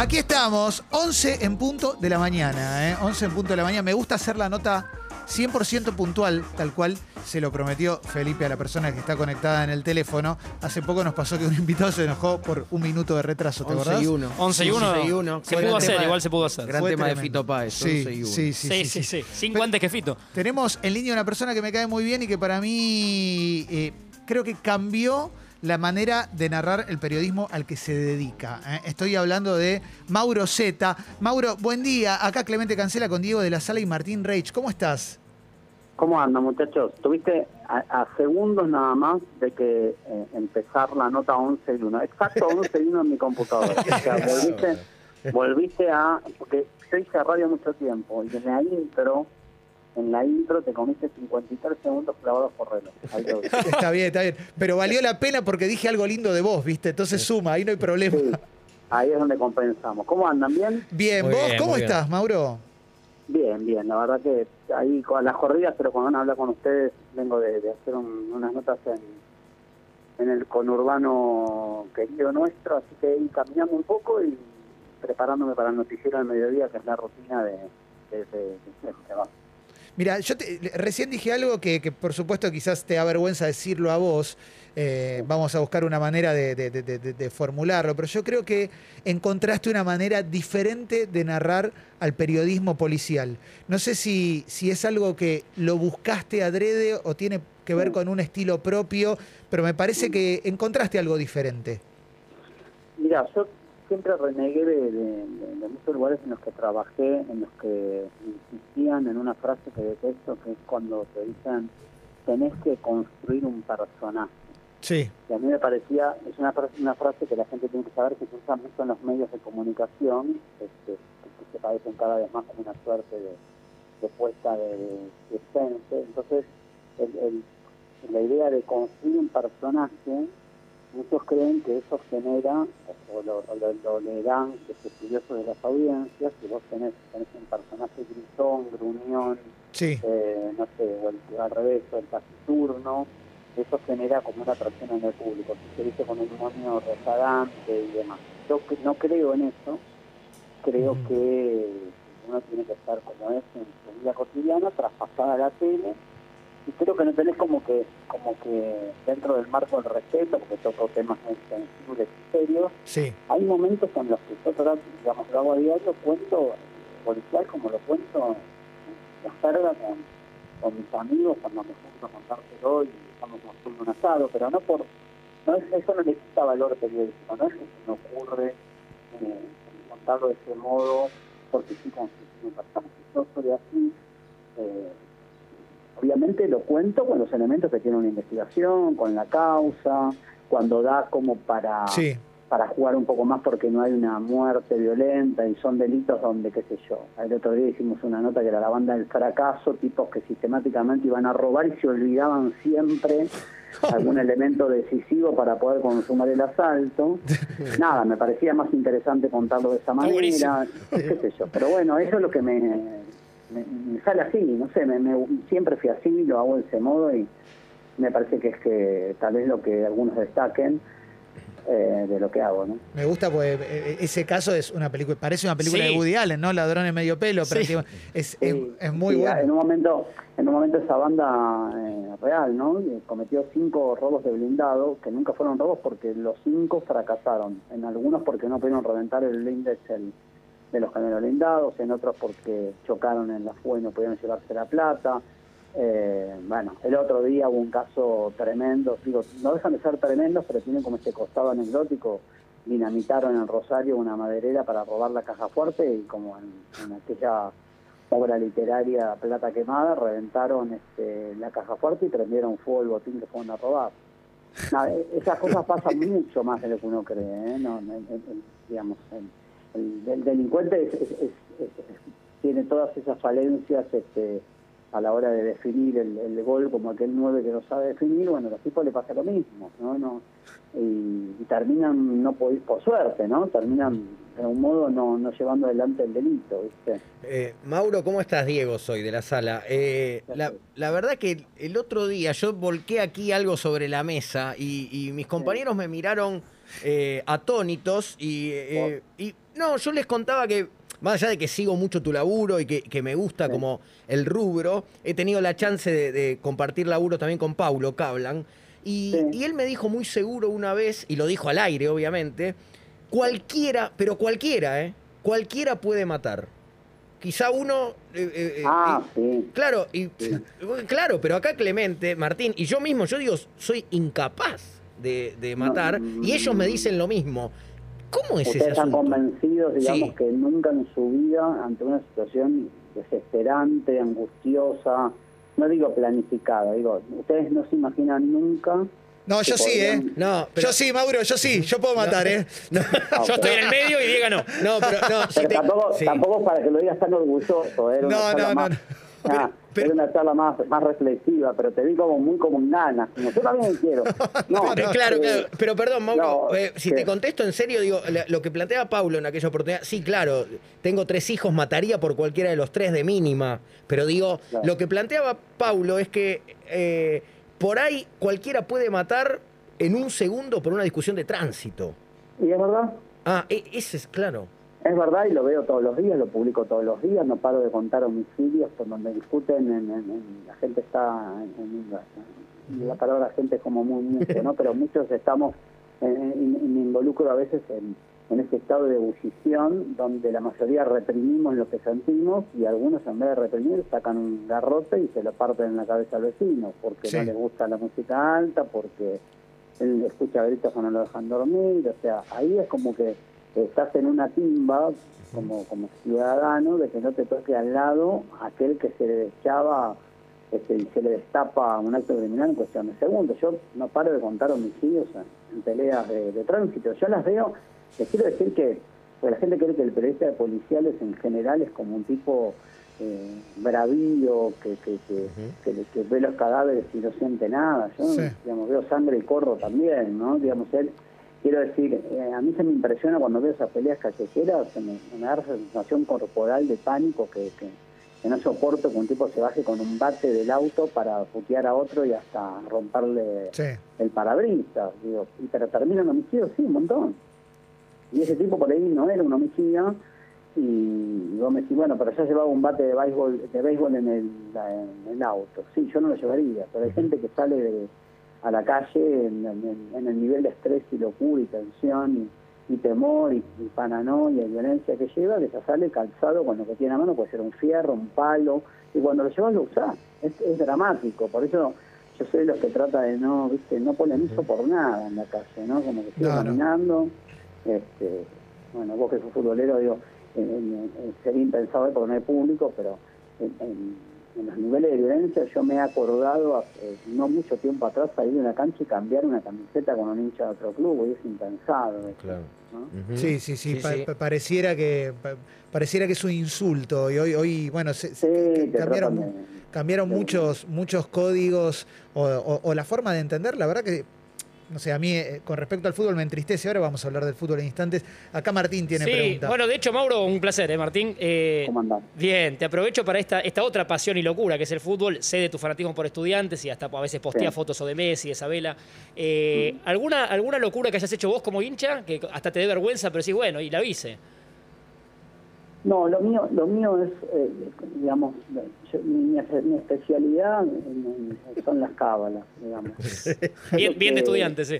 Aquí estamos, 11 en punto de la mañana, ¿eh? 11 en punto de la mañana. Me gusta hacer la nota 100% puntual, tal cual se lo prometió Felipe a la persona que está conectada en el teléfono. Hace poco nos pasó que un invitado se enojó por un minuto de retraso, ¿te 11 acordás? y 1. 11 y 1. Se Fue pudo gran hacer, tema- igual se pudo hacer. Gran Fue tema de tremendo. Fito Páez, Sí, 11 y 1. sí, sí, Sí, sí, sí, sí. Cinco Pero- antes que Fito. Tenemos en línea una persona que me cae muy bien y que para mí eh, creo que cambió la manera de narrar el periodismo al que se dedica. ¿eh? Estoy hablando de Mauro Zeta. Mauro, buen día. Acá Clemente Cancela con Diego de la Sala y Martín Reich. ¿Cómo estás? ¿Cómo andan, muchachos? Tuviste a, a segundos nada más de que eh, empezar la nota 11 y 1. Exacto 11 y 1 en mi computadora. O sea, volviste, volviste a... Porque yo hice radio mucho tiempo y en la intro, en la intro te comiste 53 segundos clavados por reloj. Está bien, está bien. Pero valió la pena porque dije algo lindo de vos, ¿viste? Entonces suma, ahí no hay problema. Sí, ahí es donde compensamos. ¿Cómo andan? ¿Bien? Bien, Muy ¿vos bien, cómo bien. estás, Mauro? Bien, bien. La verdad que ahí con las corridas, pero cuando van a hablar con ustedes, vengo de, de hacer un- unas notas en, en el conurbano querido nuestro, así que ahí caminando un poco y preparándome para el noticiero del mediodía, que es la rutina de, de, de- este. Mira, yo te- recién dije algo que, que por supuesto quizás te da vergüenza decirlo a vos. eh, vamos a buscar una manera de, de- de- de- de formularlo, pero yo creo que encontraste una manera diferente de narrar al periodismo policial. No sé si, si es algo que lo buscaste adrede o tiene que ver con un estilo propio, pero me parece que encontraste algo diferente. Mira, yo siempre renegué de, de- muchos lugares en los que trabajé, en los que insistían en una frase que detesto, que es cuando te dicen, tenés que construir un personaje. Sí. Y a mí me parecía, es una, frase- una frase que la gente tiene que saber que se usa mucho en los medios de comunicación, este, que se parecen cada vez más como una suerte de, de puesta de, de. Entonces, el- el- la idea de construir un personaje, muchos creen que eso genera, o lo, lo- lo leerán los estudiosos de las audiencias, que vos tenés, tenés un personaje gritón, gruñón, Sí. eh, no sé, o el, al revés, o el taciturno, eso genera como una atracción en el público, si se dice con un demonio rezagante y demás. Yo no creo en eso, creo Ujú. que uno tiene que estar como es en su vida cotidiana, traspasada a la tele, y creo que no tenés como que, como que dentro del marco del respeto, porque toco temas muy sensibles y serios, Sí. hay momentos en los que yo digamos, lo hago a diario, cuento policial como lo cuento en la carga con, con mis amigos cuando me junto a contártelo y estamos haciendo un asado, pero no por, no es, eso no le quita valor periodístico, no es que se me ocurre eh, contarlo de ese modo porque sí consiste en personas. Yo soy así, eh, obviamente lo cuento con los elementos que tiene una investigación, con la causa, cuando da como para Sí. para jugar un poco más porque no hay una muerte violenta y son delitos donde, qué sé yo. El otro día hicimos una nota que era la banda del fracaso, tipos que sistemáticamente iban a robar y se olvidaban siempre algún elemento decisivo para poder consumar el asalto. Nada, me parecía más interesante contarlo de esa manera, qué sé yo. Pero bueno, eso es lo que me, me, me sale así, no sé, me, me- siempre fui así, lo hago de ese modo y me parece que es que tal vez lo que algunos destaquen eh, de lo que hago, ¿no? Me gusta porque eh, ese caso es una película, parece una película Sí. de Woody Allen, ¿no? Ladrones medio pelo, Sí. prácticamente. Es, es, Sí, es muy sí, bueno. En un momento, en un momento esa banda eh, real, ¿no? Cometió cinco robos de blindado, que nunca fueron robos porque los cinco fracasaron. En algunos porque no pudieron reventar el índice el- de los camiones blindados, en otros porque chocaron en la fuga y no pudieron llevarse la plata. Eh, bueno, el otro día hubo un caso tremendo, digo, no dejan de ser tremendos, pero tienen como este costado anecdótico. Dinamitaron en Rosario una maderera para robar la caja fuerte y como en, en aquella obra literaria Plata Quemada, reventaron este, la caja fuerte y prendieron fuego el botín que fueron a robar. E- esas cosas pasan mucho más de lo que uno cree, ¿eh? No, el- el- digamos, el, el- el delincuente es- es- es- es- es- tiene todas esas falencias este, a la hora de definir el, el gol como aquel 9 que no sabe definir, bueno, a los tipos le pasa lo mismo, ¿no? no y, y terminan, no por, por suerte, ¿no? Terminan de algún modo no, no llevando adelante el delito, ¿viste? Eh, Mauro, ¿cómo estás? Diego soy de la sala. Eh, la, la verdad que el otro día yo volqué aquí algo sobre la mesa y, y mis compañeros me miraron eh, atónitos y, eh, y No, yo les contaba que, más allá de que sigo mucho tu laburo y que, que me gusta Sí. como el rubro, he tenido la chance de, de compartir laburo también con Paulo Cablan. Y, Sí. y él me dijo muy seguro una vez, y lo dijo al aire, obviamente, cualquiera, pero cualquiera, ¿eh? Cualquiera puede matar. Quizá uno... eh, eh, eh, Ah, sí. Claro, y, Sí. claro, pero acá Clemente, Martín, y yo mismo, yo digo, soy incapaz de, de matar, No, y ellos me dicen lo mismo. ¿Cómo es Ustedes ese están asunto? convencidos, digamos, Sí. que nunca en su vida, ante una situación desesperante, angustiosa, no digo planificada, digo, ustedes no se imaginan nunca. No, yo sí, ¿eh? No, pero, Yo sí, Mauro, yo sí, yo puedo matar, ¿eh? no, Yo estoy en el medio y Diego no. no, pero no, si Pero te- tampoco, sí. tampoco para que lo digas tan orgulloso, una No, no, no, más, no. Ah, pero- era una charla más, más reflexiva, pero te vi como muy como como yo también quiero. No, Eh, claro, eh, claro, pero perdón, Mauro, no, eh, si te contesto en serio, digo, lo que planteaba Paulo en aquella oportunidad, sí, claro, tengo tres hijos, mataría por cualquiera de los tres de mínima, pero digo, Claro. lo que planteaba Paulo es que eh, por ahí cualquiera puede matar en un segundo por una discusión de tránsito. Y es verdad, Ah, e- ese es claro. Es verdad y lo veo todos los días, lo publico todos los días, no paro de contar homicidios por donde discuten, en, en- en- la gente está, en, la palabra gente es como muy mucho, ¿no? Pero muchos estamos, y me involucro a veces en, en ese estado de ebullición donde la mayoría reprimimos lo que sentimos y algunos en vez de reprimir sacan un garrote y se lo parten en la cabeza al vecino porque Sí. no les gusta la música alta, porque él escucha gritos que no lo dejan dormir, o sea, ahí es como que estás en una timba como, como ciudadano de que no te toque al lado aquel que se le deschaba este, y se le destapa un acto criminal en cuestión de segundos. Yo no paro de contar homicidios en, peleas de, de tránsito. Yo las veo, les quiero decir que porque la gente cree que el periodista de policiales en general es como un tipo eh, bravío, que, que, que, ve los cadáveres y no siente nada. Yo, Sí. digamos, veo sangre y corro también, ¿no? Digamos, él, quiero decir, eh, a mí se me impresiona cuando veo esas peleas callejeras, se me, me da esa sensación corporal de pánico que, que, que no soporto que un tipo se baje con un bate del auto para putear a otro y hasta romperle Sí. el parabrisas, digo, y pero termina en homicidio, sí, un montón. Y ese tipo por ahí no era un homicidio, y, y vos me decís, bueno, pero ya llevaba un bate de béisbol, de béisbol en, el, en el auto. Sí, yo no lo llevaría, pero hay gente que sale de, a la calle en, en- en el nivel de estrés y locura y tensión y, y temor y, y paranoia y violencia que lleva, que ya sale calzado con lo que tiene a mano, puede ser un fierro, un palo, y cuando lo llevas lo usás. Es, es dramático, por eso yo soy de los que trata de no, viste, no polemizo por nada en la calle, ¿no? Como que No, no. caminando, este, bueno, vos que sos futbolero, digo, en- en- en- sería impensable porque no hay público, pero en, en- los niveles de violencia yo me he acordado hace no mucho tiempo atrás salir de una cancha y cambiar una camiseta con un hincha de otro club, y es impensado. eso, Claro. ¿no? Ujú. Sí, sí, sí, Sí, pa- sí. pa- pareciera que pa- pareciera que es un insulto y hoy hoy bueno, se- Sí, cambiaron muchos muchos códigos o, o- o la forma de entender, la verdad que no sé, a mí eh, con respecto al fútbol me entristece, ahora vamos a hablar del fútbol en instantes. Acá Martín tiene Sí, pregunta. bueno, de hecho, Mauro, un placer, ¿eh, Martín? Eh, ¿Cómo andás? Bien, te aprovecho para esta, esta otra pasión y locura que es el fútbol. Sé de tu fanatismo por estudiantes y hasta a veces postea Sí. fotos o de Messi, de Isabela. Eh, ¿alguna, ¿Alguna locura que hayas hecho vos como hincha? Que hasta te dé vergüenza, pero sí, bueno, y la hice. No, lo mío, lo mío es, eh, digamos, yo- mi, especialidad en- en- son las cábalas, digamos. Bien, bien de estudiante, sí.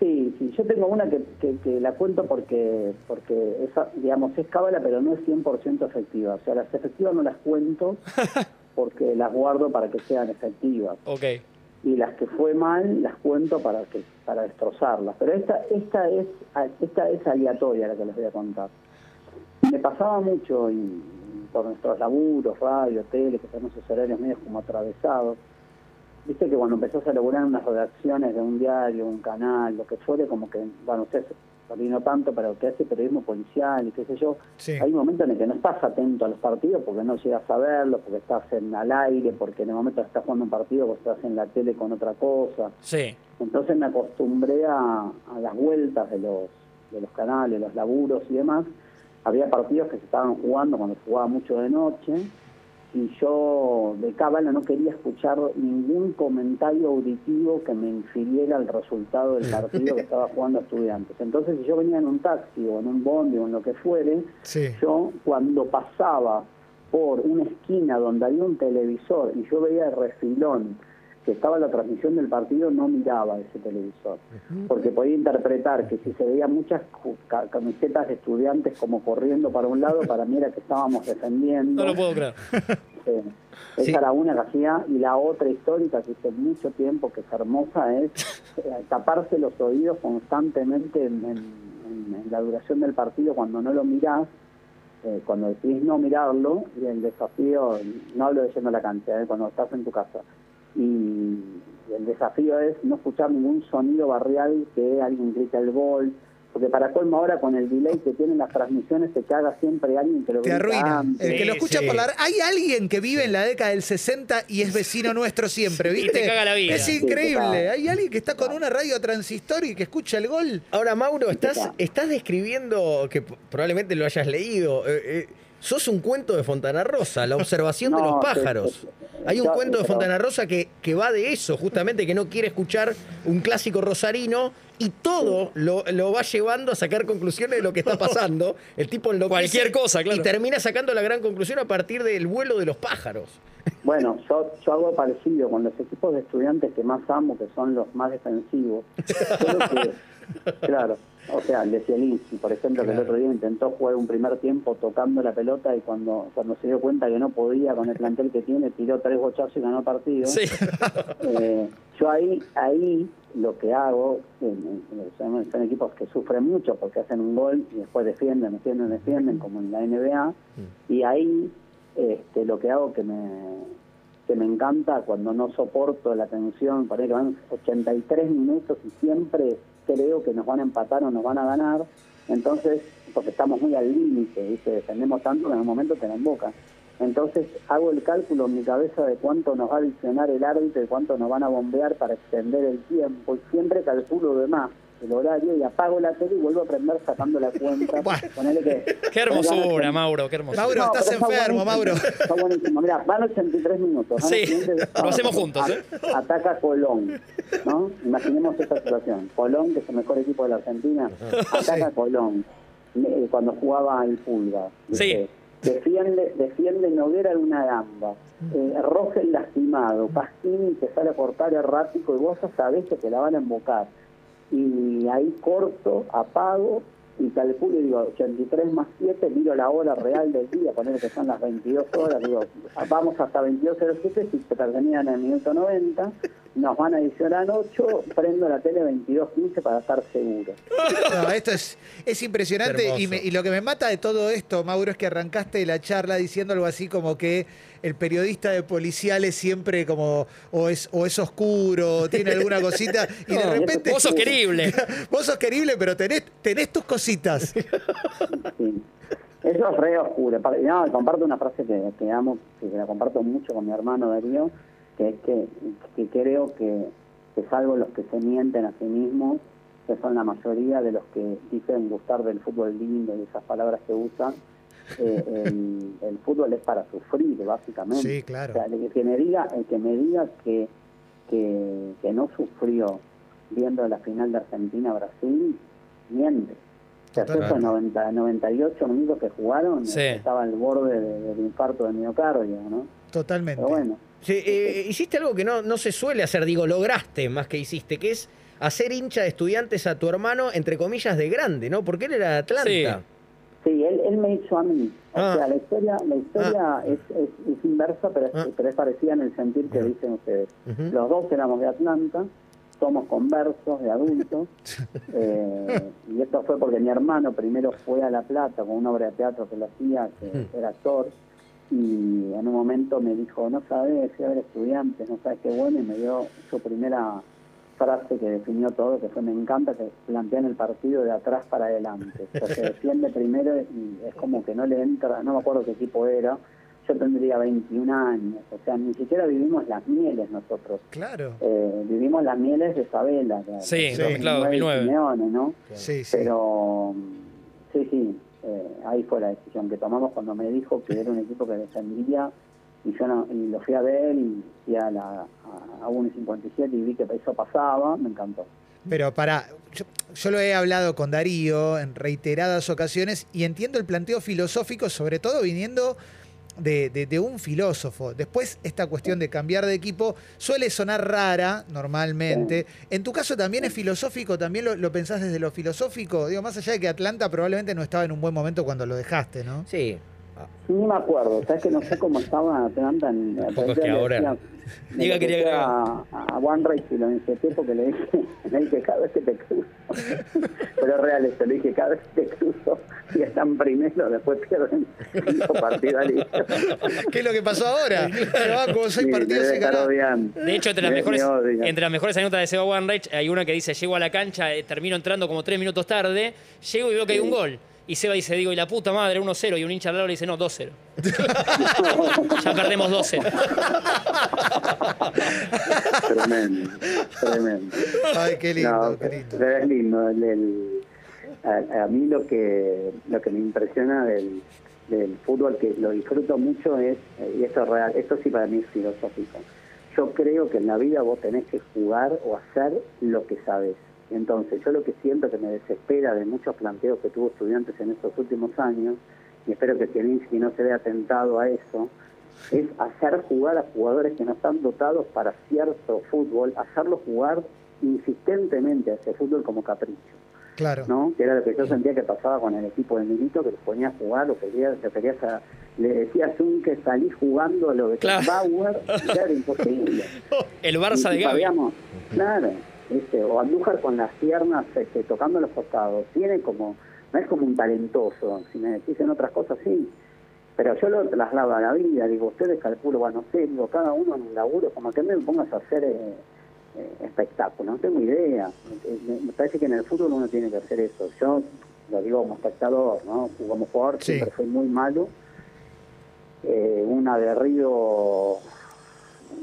Sí, sí, yo tengo una que, que, que la cuento porque, porque esa, digamos, es cábala, pero no es 100% efectiva. O sea, las efectivas no las cuento porque las guardo para que sean efectivas. Ok. Y las que fue mal las cuento para que para destrozarlas. Pero esta esta es esta es aleatoria la que les voy a contar. Me pasaba mucho y, por nuestros laburos, radio, tele, que tenemos esos horarios medios como atravesados. Viste que cuando empezás a laburar unas redacciones de un diario, un canal, lo que fuere, como que, bueno, usted por ahí no tanto, pero que hace periodismo policial y qué sé yo, Sí. hay momentos en el que no estás atento a los partidos porque no llegas a verlos, porque estás en al aire, porque en el momento que estás jugando un partido vos estás en la tele con otra cosa. Sí. Entonces me acostumbré a, a las vueltas de los, de los canales, los laburos y demás. Había partidos que se estaban jugando cuando jugaba mucho de noche y yo de cábala no quería escuchar ningún comentario auditivo que me infiriera el resultado del partido que estaba jugando a estudiantes. Entonces, si yo venía en un taxi o en un bondi o en lo que fuere, Sí. yo cuando pasaba por una esquina donde había un televisor y yo veía el refilón que estaba la transmisión del partido, no miraba ese televisor. Porque podía interpretar que si se veía muchas camisetas de estudiantes como corriendo para un lado, para mí era que estábamos defendiendo. No lo puedo creer. Esa Sí. era una que hacía, y la otra histórica que hice mucho tiempo, que es hermosa, es eh, taparse los oídos constantemente en, en- en- en la duración del partido cuando no lo mirás, eh, cuando decidís no mirarlo, y el desafío, no hablo de yendo a la cancha, eh, cuando estás en tu casa, y, el desafío es no escuchar ningún sonido barrial que alguien grite el gol, porque para colmo ahora con el delay que tienen las transmisiones se caga siempre alguien que lo Te grita arruina. antes. El que lo escucha sí. por la... Hay alguien que vive en la década del 60 y es vecino nuestro siempre, Sí, y ¿viste? te caga la vida. Es increíble. Hay alguien que está con una radio transistor y que escucha el gol. Ahora, Mauro, estás, Está. estás describiendo, que probablemente lo hayas leído, eh, eh, sos un cuento de Fontana Rosa, la observación de los pájaros. Hay un cuento de Fontana Rosa que, que va de eso, justamente, que no quiere escuchar un clásico rosarino y todo lo, lo va llevando a sacar conclusiones de lo que está pasando. El tipo enloquece Cualquier cosa, claro. Y termina sacando la gran conclusión a partir del vuelo de los pájaros. Bueno, yo, yo hago parecido con los equipos de estudiantes que más amo, que son los más defensivos. Que, claro, o sea, el de Zielinski, por ejemplo, que el otro día intentó jugar un primer tiempo tocando la pelota y cuando, cuando se dio cuenta que no podía con el plantel que tiene, tiró tres bochazos y ganó partido. Sí. Eh, yo ahí, ahí lo que hago, en- en- son, equipos que sufren mucho porque hacen un gol y después defienden, defienden, defienden, como en la NBA, y ahí este, lo que hago que me, que me encanta cuando no soporto la tensión, ahí que van 83 minutos y siempre creo que nos van a empatar o nos van a ganar, entonces, porque estamos muy al límite, ¿viste? defendemos tanto que en un momento te la emboca. Entonces hago el cálculo en mi cabeza de cuánto nos va a adicionar el árbitro y cuánto nos van a bombear para extender el tiempo. Y siempre calculo de más el horario y apago la tele y vuelvo a prender sacando la cuenta. Bueno. Ponele que, Qué hermosura, Mauro, qué hermosura. Mauro, No, estás está enfermo, Mauro. Está buenísimo. Mirá, van 83 minutos. Sí, lo hacemos juntos, ¿eh? Ataca Colón, ¿no? Imaginemos esta situación. Colón, que es el mejor equipo de la Argentina, ataca Colón. eh, Cuando jugaba el Pulga. Sí. ¿viste? Defiende, defiende Noguera en una gamba. Eh, Rogel lastimado. Pastini que sale a cortar errático y vos ya sabés que te la van a embocar y ahí corto, apago y calculo y digo 83 más 7, miro la hora real del día, poner que son las 22 horas, digo, vamos hasta 22.07, si se terminan en el minuto 90, nos van a adicionar 8, prendo la tele 22.15 para estar seguro. No, esto es, es impresionante y, me- y lo que me mata de todo esto, Mauro, es que arrancaste la charla diciendo algo así como que el periodista de policiales siempre como o es, o es oscuro, tiene alguna cosita y de repente Vos sos querible. vos sos querible, pero tenés, tenés tus cositas. Sí. Eso es re oscuro. No, comparto una frase que, que amo, que la comparto mucho con mi hermano Darío, que es que, que creo que, que salvo los que se mienten a sí mismos, que son la mayoría de los que dicen gustar del fútbol lindo y esas palabras que usan, eh, el, el fútbol es para sufrir, básicamente. Sí, claro. O sea, el que me diga, el que me diga que, que, que no sufrió viendo la final de Argentina-Brasil, miente. Total. esos 90, 98 minutos que jugaron, Sí. estaba al borde de- del infarto de miocardio, ¿no? Totalmente. Pero bueno, Sí, eh, hiciste algo que no, no se suele hacer, digo, lograste más que hiciste, que es hacer hincha de estudiantes a tu hermano, entre comillas, de grande, ¿no? Porque él era de Atlanta. sí, él, él me hizo a mí. O Ah. sea, la historia, la historia es, es, es inversa, pero es, Ah. pero es parecida en el sentir que dicen ustedes. Los dos éramos de Atlanta, somos conversos de adultos, eh, y esto fue porque mi hermano primero fue a La Plata con una obra de teatro que lo hacía, que era actor, y en un momento me dijo, no sabes, a ver estudiantes, no sabes qué bueno, y me dio su primera frase que definió todo, que fue, me encanta que plantean el partido de atrás para adelante. O sea, se defiende primero y es como que no le entra, no me acuerdo qué equipo era, yo tendría 21 años, o sea, ni siquiera vivimos las mieles nosotros. Claro. Eh, vivimos las mieles de Isabela, Sí, claro, 2009. Simeone, ¿no? Sí, sí. Pero sí, sí, eh, ahí fue la decisión que tomamos cuando me dijo que era un equipo que defendía y yo no, y lo fui a ver y fui a la a, a 1.57 y vi que eso pasaba, me encantó. Pero para, yo, yo lo he hablado con Darío en reiteradas ocasiones y entiendo el planteo filosófico, sobre todo viniendo de, de- de un filósofo. Después, esta cuestión de cambiar de equipo suele sonar rara normalmente. En tu caso también es filosófico, también lo, lo pensás desde lo filosófico. Digo, más allá de que Atlanta probablemente no estaba en un buen momento cuando lo dejaste, ¿no? Sí. Ni me acuerdo, sabes que no sé cómo estaba Atlanta en Tampoco es que ahora- Diga lo que a, a One Race y lo inserté porque le dije, le dije cada vez que te cruzo. Pero es real esto, le dije cada vez que te cruzo y están primero, después pierden cinco partidos. ¿Qué es lo que pasó ahora? Se va como seis Sí, partidos odiando. De hecho, entre las Me- mejores, entre las mejores anécdotas de Seba Wanreich hay una que dice, llego a la cancha, eh, termino entrando como tres minutos tarde, llego y veo que hay un gol. Y Seba dice, digo, y la puta madre, 1-0. Y un hincha al lado le dice, no, 2-0. ya perdemos 2-0. Tremendo, tremendo. Ay, qué lindo, No, qué lindo. pero es lindo. el- el- a, a mí lo que lo que me impresiona del, del fútbol, que lo disfruto mucho, es, y esto es real, esto sí para mí es filosófico. Yo creo que en la vida vos tenés que jugar o hacer lo que sabes. Entonces, yo lo que siento que me desespera de muchos planteos que tuvo estudiantes en estos últimos años, y espero que Zielinski no se vea tentado a eso, es hacer jugar a jugadores que no están dotados para cierto fútbol, hacerlos jugar insistentemente a ese fútbol como capricho, Claro. ¿no? Que era lo que yo sentía que pasaba con el equipo de Milito, que los ponía a jugar, lo querías, lo querías a- le decías un que salís jugando a lo de Claro. Bauer, y era imposible. El Barça de Y Gaby. claro, o Andújar con las piernas este, tocando los costados, tiene como, no es como un talentoso, si me decís en otras cosas sí, pero yo lo traslado a la vida, digo, ustedes calculo, bueno, no sé, digo, cada uno en un laburo, como que me pongas a hacer eh, eh, espectáculo, no tengo idea, Eh, me, me parece que en el fútbol uno tiene que hacer eso, yo lo digo como espectador, ¿no? Como jugador Sí. siempre fui muy malo, eh, un aguerrido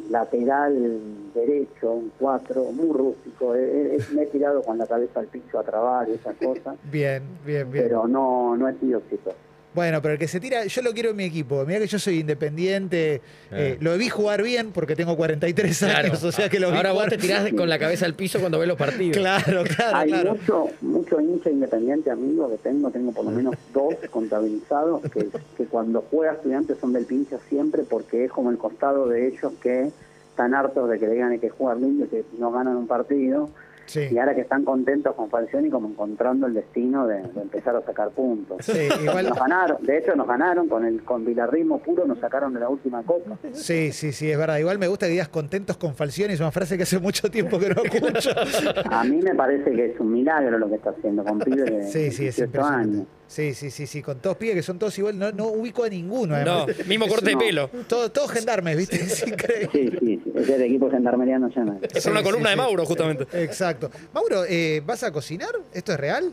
lateral derecho, un 4, muy rústico. Eh, eh, me he tirado con la cabeza al piso a trabar y esas cosas, Bien, bien, bien. pero no, no he sido exitoso. Bueno, pero el que se tira, yo lo quiero en mi equipo. Mira que yo soy independiente. eh, lo vi jugar bien porque tengo 43 Claro. años, o sea que lo vi Ahora vos jugar- te tirás con la cabeza al piso cuando ves los partidos. Claro, claro, Hay claro. mucho, mucho hincha independiente amigo que tengo, tengo por lo menos dos contabilizados, que, que cuando juega estudiantes son del pinche siempre porque es como el costado de ellos que están hartos de que le digan que jugar lindo y que no ganan un partido. Sí. Y ahora que están contentos con Falcioni como encontrando el destino de, de empezar a sacar puntos. Sí, igual. Nos ganaron, de hecho nos ganaron con el con Vilarrismo puro, nos sacaron de la última copa. Sí, sí, sí, es verdad. Igual me gusta que digas contentos con Falcioni, es una frase que hace mucho tiempo que no escucho. A mí me parece que es un milagro lo que está haciendo con pibes de Sí, sí, es 18 impresionante. años. Sí, sí, sí, sí, con todos pibes que son todos igual, no, no ubico a ninguno. No, mismo corte de no. pelo. Todos, todos gendarmes, ¿viste? Es increíble. Sí, sí, sí, es el equipo gendarmeriano ya no. Es una Sí, columna sí, de sí. Mauro, justamente. Exacto. Mauro, eh, ¿vas a cocinar? ¿Esto es real?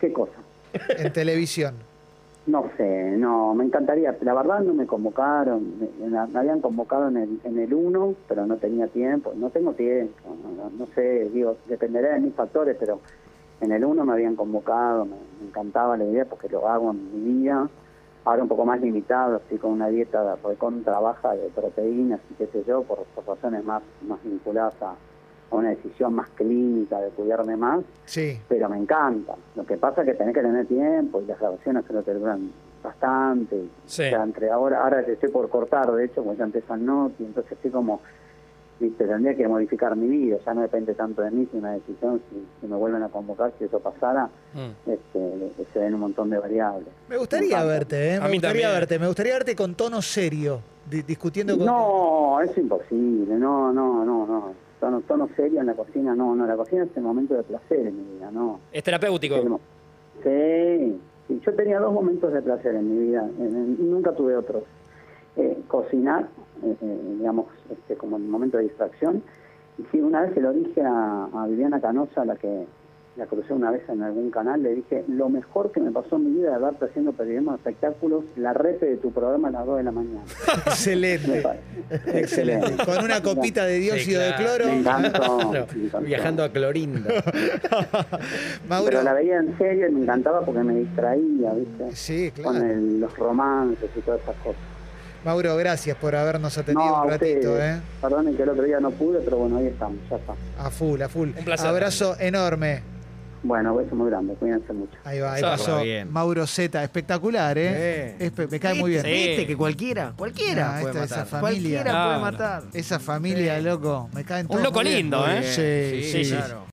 ¿Qué cosa? En televisión. No sé, no, me encantaría. La verdad no me convocaron, me, habían convocado en el, en el 1, pero no tenía tiempo, no tengo tiempo, no, no- no sé, digo, dependerá de mis factores, pero en el 1 me habían convocado, me, me encantaba la idea porque lo hago en mi vida. Ahora un poco más limitado, estoy con una dieta recontra baja de proteínas y qué sé yo, por, por razones más, más vinculadas a, a una decisión más clínica de cuidarme más Sí. pero me encanta. Lo que pasa es que tenés que tener tiempo y las grabaciones creo que duran bastante. Sí. O sea, entre ahora, ahora estoy por cortar, de hecho, porque ya empieza el Noti, entonces estoy como, viste, tendría que modificar mi vida, ya no depende tanto de mí, si una decisión, si, si me vuelven a convocar, si eso pasara, Mm. este, se ven un montón de variables. Me gustaría verte, ¿eh? A Me mí gustaría también. verte. Me gustaría verte con tono serio, di- discutiendo con. No, es imposible, no, no, no, no. Tono, tono serio en la cocina, no, no, la cocina es el momento de placer en mi vida, no. Es terapéutico. Sí, sí, yo tenía dos momentos de placer en mi vida en- en- y nunca tuve otros. Eh, cocinar, eh, eh, digamos, este, como el momento de distracción. Y sí, una vez se lo dije a, a Viviana Canosa, la que la crucé una vez en algún canal, le dije, lo mejor que me pasó en mi vida de verte haciendo periodismo de espectáculos, la repe de tu programa a las 2 de la mañana. Excelente. Excelente. Con una copita de dióxido Sí, de cloro. Me encantó. Claro, me encantó. viajando a Clorinda. Pero la veía en serio y me encantaba porque me distraía, ¿viste? Sí, Con claro. el- los romances y todas esas cosas. Mauro, gracias por habernos atendido No, un ratito. ¿eh? Perdonen que el otro día no pude, pero bueno, ahí estamos, ya está. A full, a full. Un placer. Abrazo enorme. Bueno, beso muy grande, cuídense mucho. Ahí va, ahí Pasó. pasó Bien. Mauro Z, espectacular, ¿eh? Eh. Espe- me cae muy bien. Sí. ¿Viste que cualquiera, cualquiera Ah, puede esta- esa matar? familia. Cualquiera puede matar. Esa familia, Sí. loco, me caen Un todos loco muy bien. lindo, ¿eh? bien. Sí, sí, sí, sí. claro.